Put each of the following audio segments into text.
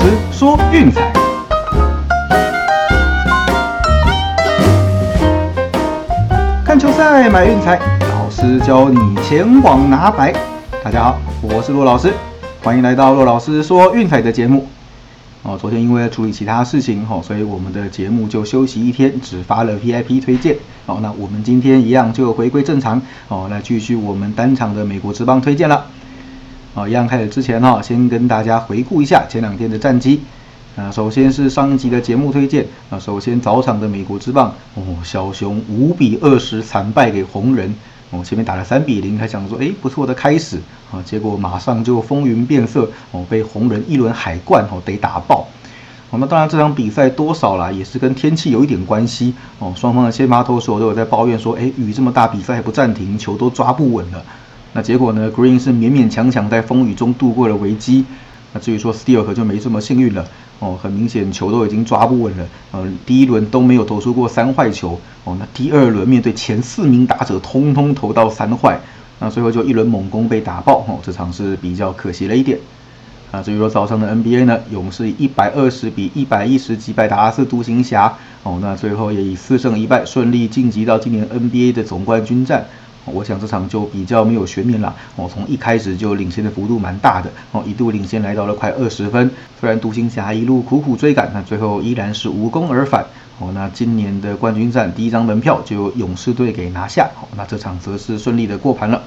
师说运彩，看球赛买运彩，老师教你前往拿白。大家好，我是骆老师，欢迎来到骆老师说运彩的节目。哦，昨天因为要处理其他事情哦，所以我们的节目就休息一天，只发了 VIP 推荐。哦，那我们今天一样就回归正常哦，来继续我们单场的美国之邦推荐了。好，一样开始之前哈，先跟大家回顾一下前两天的战绩。啊，首先是上一集的节目推荐啊，首先早场的美国之棒哦，小熊五比二十惨败给红人。哦，前面打了三比零，还想说，哎，不错的开始啊，结果马上就风云变色，哦，被红人一轮海冠哦得打爆。哦，那当然这场比赛多少啦，也是跟天气有一点关系哦。双方的先发投手都有在抱怨说，哎，雨这么大，比赛不暂停，球都抓不稳了。那结果呢，Green 是勉勉强强在风雨中度过了危机。那至于说 Steel 可就没这么幸运了。哦，很明显球都已经抓不稳了，呃，第一轮都没有投出过三坏球，哦，那第二轮面对前四名打者，通通投到三坏，那最后就一轮猛攻被打爆，哦，这场是比较可惜了一点。啊，至于说早上的 NBA 呢，勇士一百二十比一百一十击败达拉斯独行侠，哦，那最后也以四胜一败顺利晋级到今年 NBA 的总冠军战。我想这场就比较没有悬念了。哦，从一开始就领先的幅度蛮大的。哦，一度领先来到了快二十分。虽然独行侠一路苦苦追赶，那最后依然是无功而返。哦，那今年的冠军战第一张门票就勇士队给拿下。哦，那这场则是顺利的过盘了。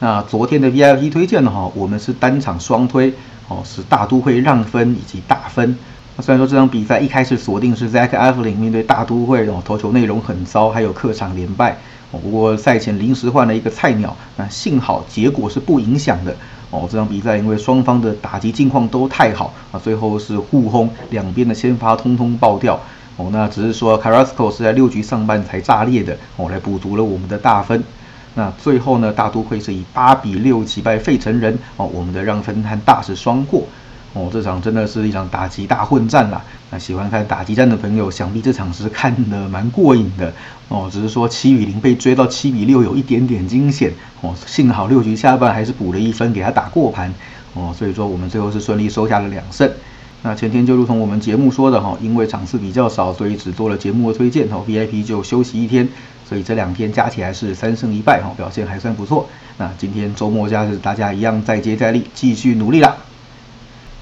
那昨天的 VIP 推荐呢？哈，我们是单场双推。哦，是大都会让分以及大分。那虽然说这场比赛一开始锁定是 Zach Eflin 面对大都会，哦，投球内容很糟，还有客场连败。不过赛前临时换了一个菜鸟，那幸好结果是不影响的哦。这场比赛因为双方的打击境况都太好啊，最后是互轰，两边的先发通通爆掉哦。那只是说 Carrasco 是在六局上半才炸裂的哦，来补足了我们的大分。那最后呢，大都会是以八比六击败费城人哦，我们的让分和大是双过。哦，这场真的是一场打击大混战啦！那喜欢看打击战的朋友，想必这场是看得蛮过瘾的哦。只是说七比零被追到七比六，有一点点惊险哦。幸好六局下半还是补了一分，给他打过盘哦。所以说我们最后是顺利收下了两胜。那前天就如同我们节目说的哈，因为场次比较少，所以只做了节目的推荐哦。VIP 就休息一天，所以这两天加起来是三胜一败哈，表现还算不错。那今天周末假日，大家一样再接再厉，继续努力啦。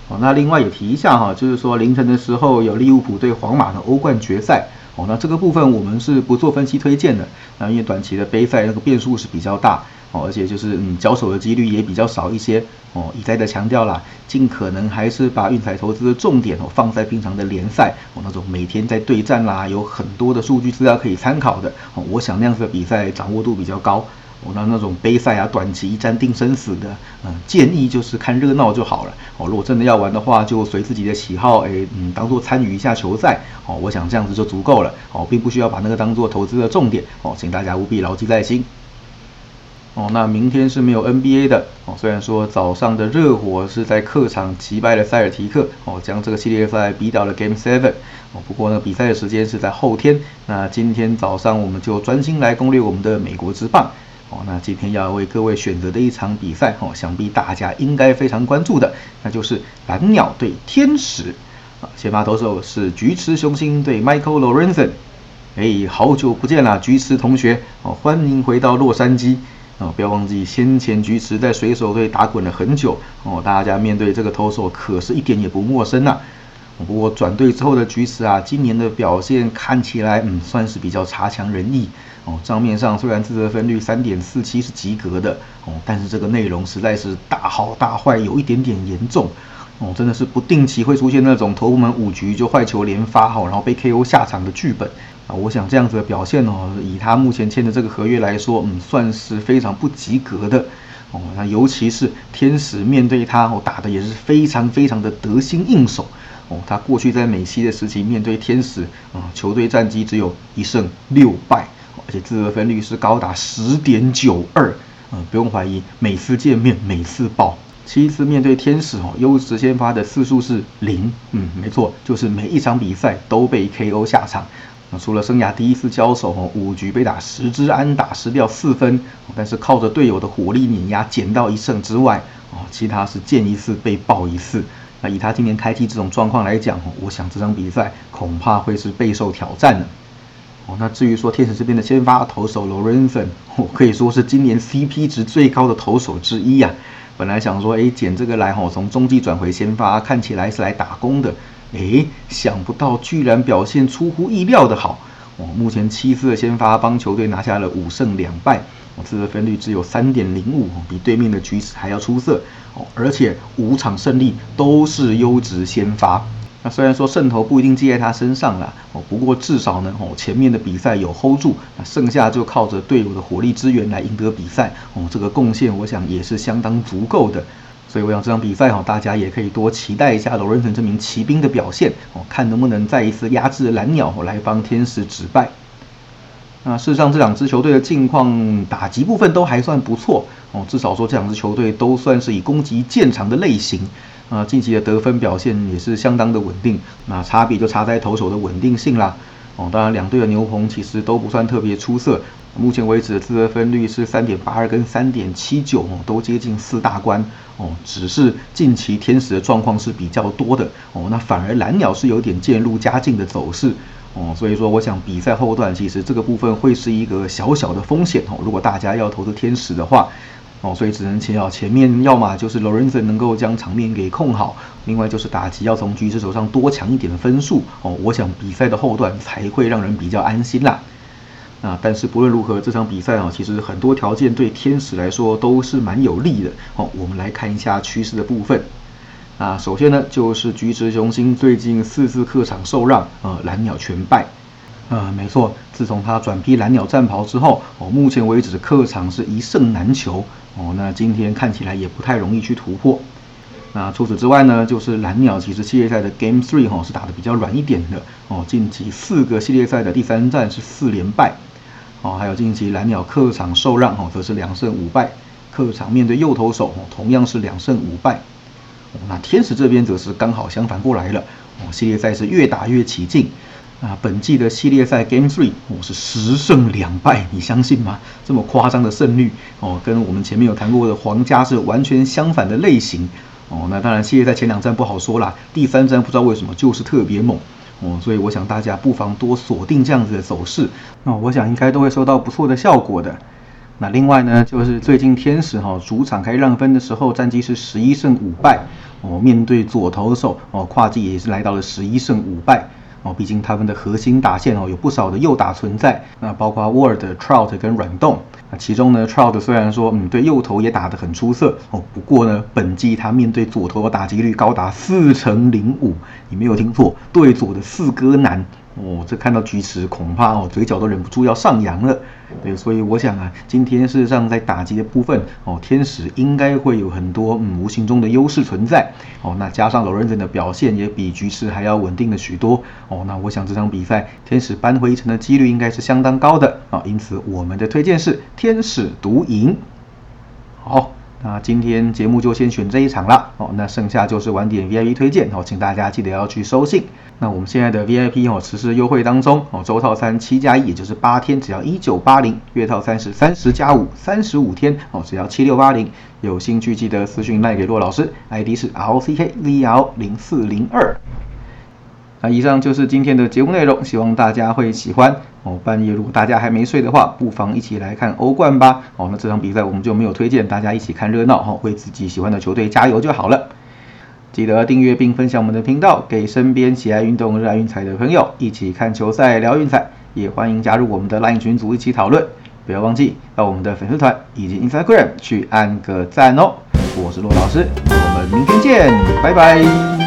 哦，那另外也提一下哈，就是说凌晨的时候有利物浦对皇马的欧冠决赛。哦，那这个部分我们是不做分析推荐的。那因为短期的杯赛那个变数是比较大，哦，而且就是嗯交手的几率也比较少一些。哦，一再的强调啦，尽可能还是把运彩投资的重点哦放在平常的联赛哦那种每天在对战啦，有很多的数据资料可以参考的。哦，我想那样子的比赛掌握度比较高。哦，那那种杯赛啊，短期一战定生死的，嗯，建议就是看热闹就好了。哦，如果真的要玩的话，就随自己的喜好，哎，嗯，当做参与一下球赛。哦，我想这样子就足够了。哦，并不需要把那个当做投资的重点。哦，请大家务必牢记在心。哦，那明天是没有 NBA 的。哦，虽然说早上的热火是在客场击败了塞尔提克，哦，将这个系列赛逼到了 Game Seven。哦，不过呢，比赛的时间是在后天。那今天早上我们就专心来攻略我们的美国之棒。哦，那今天要为各位选择的一场比赛，哦，想必大家应该非常关注的，那就是蓝鸟对天使。啊，先发投手是菊池雄星对 Michael Lorenzen。哎，好久不见了，菊池同学，哦，欢迎回到洛杉矶。哦，不要忘记先前菊池在水手队打滚了很久。哦，大家面对这个投手可是一点也不陌生呐。不过转队之后的局势啊，今年的表现看起来，嗯，算是比较差强人意。哦，账面上虽然自责分率三点四七是及格的哦，但是这个内容实在是大好大坏，有一点点严重哦，真的是不定期会出现那种投部门五局就坏球连发哈，然后被 KO 下场的剧本啊。我想这样子的表现哦，以他目前签的这个合约来说，嗯，算是非常不及格的哦。那尤其是天使面对他哦，打的也是非常非常的得心应手哦。他过去在美西的时期面对天使啊，球队战绩只有一胜六败。而且自责分率是高达十点九二，嗯，不用怀疑，每次见面每次爆。七次面对天使哦，优质先发的次数是零，嗯，没错，就是每一场比赛都被 KO 下场。那除了生涯第一次交手哦，五局被打十支安打失掉四分，但是靠着队友的火力碾压捡到一胜之外，哦，其他是见一次被爆一次。那以他今年开季这种状况来讲，我想这场比赛恐怕会是备受挑战的。哦，那至于说天使这边的先发投手 Lorenzen，我可以说是今年 CP 值最高的投手之一呀。本来想说，哎，捡这个来哈，从中继转回先发，看起来是来打工的。哎，想不到居然表现出乎意料的好。哦，目前七次的先发帮球队拿下了五胜两败，哦，这个分率只有三点零五，比对面的局势还要出色。哦，而且五场胜利都是优质先发。那虽然说胜投不一定记在他身上了，哦，不过至少呢，哦，前面的比赛有 hold 住，那剩下就靠着队友的火力支援来赢得比赛。哦，这个贡献我想也是相当足够的。所以我想这场比赛哈，大家也可以多期待一下罗伦森这名骑兵的表现哦，看能不能再一次压制蓝鸟来帮天使止败。那事实上这两支球队的近况打击部分都还算不错哦，至少说这两支球队都算是以攻击见长的类型啊，近期的得分表现也是相当的稳定。那差别就差在投手的稳定性啦哦，当然两队的牛棚其实都不算特别出色。目前为止的自得分率是三点八二跟三点七九哦，都接近四大关哦。只是近期天使的状况是比较多的哦，那反而蓝鸟是有点渐入佳境的走势哦。所以说，我想比赛后段其实这个部分会是一个小小的风险哦。如果大家要投资天使的话哦，所以只能祈祷前面要么就是 Lorenzo 能够将场面给控好，另外就是打击要从橘子手上多抢一点分数哦。我想比赛的后段才会让人比较安心啦。啊，但是不论如何，这场比赛啊，其实很多条件对天使来说都是蛮有利的。哦，我们来看一下趋势的部分。啊，首先呢，就是橘池雄心最近四次客场受让，呃，蓝鸟全败。啊，没错，自从他转披蓝鸟战袍之后，哦，目前为止客场是一胜难求。哦，那今天看起来也不太容易去突破。那除此之外呢，就是蓝鸟其实系列赛的 Game Three 哈是打的比较软一点的。哦，近期四个系列赛的第三战是四连败。哦，还有近期蓝鸟客场受让，哦，则是两胜五败，客场面对右投手，哦，同样是两胜五败。哦，那天使这边则是刚好相反过来了，哦，系列赛是越打越起劲，啊，本季的系列赛 Game Three，哦，是十胜两败，你相信吗？这么夸张的胜率，哦，跟我们前面有谈过的皇家是完全相反的类型，哦，那当然系列赛前两战不好说啦，第三战不知道为什么就是特别猛。哦，所以我想大家不妨多锁定这样子的走势，那我想应该都会收到不错的效果的。那另外呢，就是最近天使哈主场开让分的时候，战绩是十一胜五败哦，面对左投手哦，跨季也是来到了十一胜五败哦，毕竟他们的核心打线哦有不少的右打存在，那包括 Word、Trout 跟软动。那其中呢，Trout 虽然说嗯对右投也打得很出色哦，不过呢，本季他面对左投的打击率高达四成零五，你没有听错，对左的四哥男哦，这看到菊池，恐怕哦嘴角都忍不住要上扬了。对，所以我想啊，今天事实上在打击的部分，哦，天使应该会有很多嗯无形中的优势存在。哦，那加上罗仁森的表现也比菊池还要稳定了许多。哦，那我想这场比赛天使扳回一城的几率应该是相当高的啊。因此我们的推荐是天使独赢。那今天节目就先选这一场了哦，那剩下就是晚点 VIP 推荐哦，请大家记得要去收信。那我们现在的 VIP 哦，实时优惠当中哦，周套餐七加一，也就是八天，只要一九八零；月套餐是三十加五，三十五天哦，只要七六八零。有兴趣记得私讯赖给骆老师，ID 是 LCKVL 零四零二。那以上就是今天的节目内容，希望大家会喜欢哦。半夜如果大家还没睡的话，不妨一起来看欧冠吧。哦，那这场比赛我们就没有推荐，大家一起看热闹哈，为自己喜欢的球队加油就好了。记得订阅并分享我们的频道，给身边喜爱运动、热爱运彩的朋友一起看球赛、聊运彩。也欢迎加入我们的 LINE 群组一起讨论。不要忘记到我们的粉丝团以及 Instagram 去按个赞哦。我是骆老师，我们明天见，拜拜。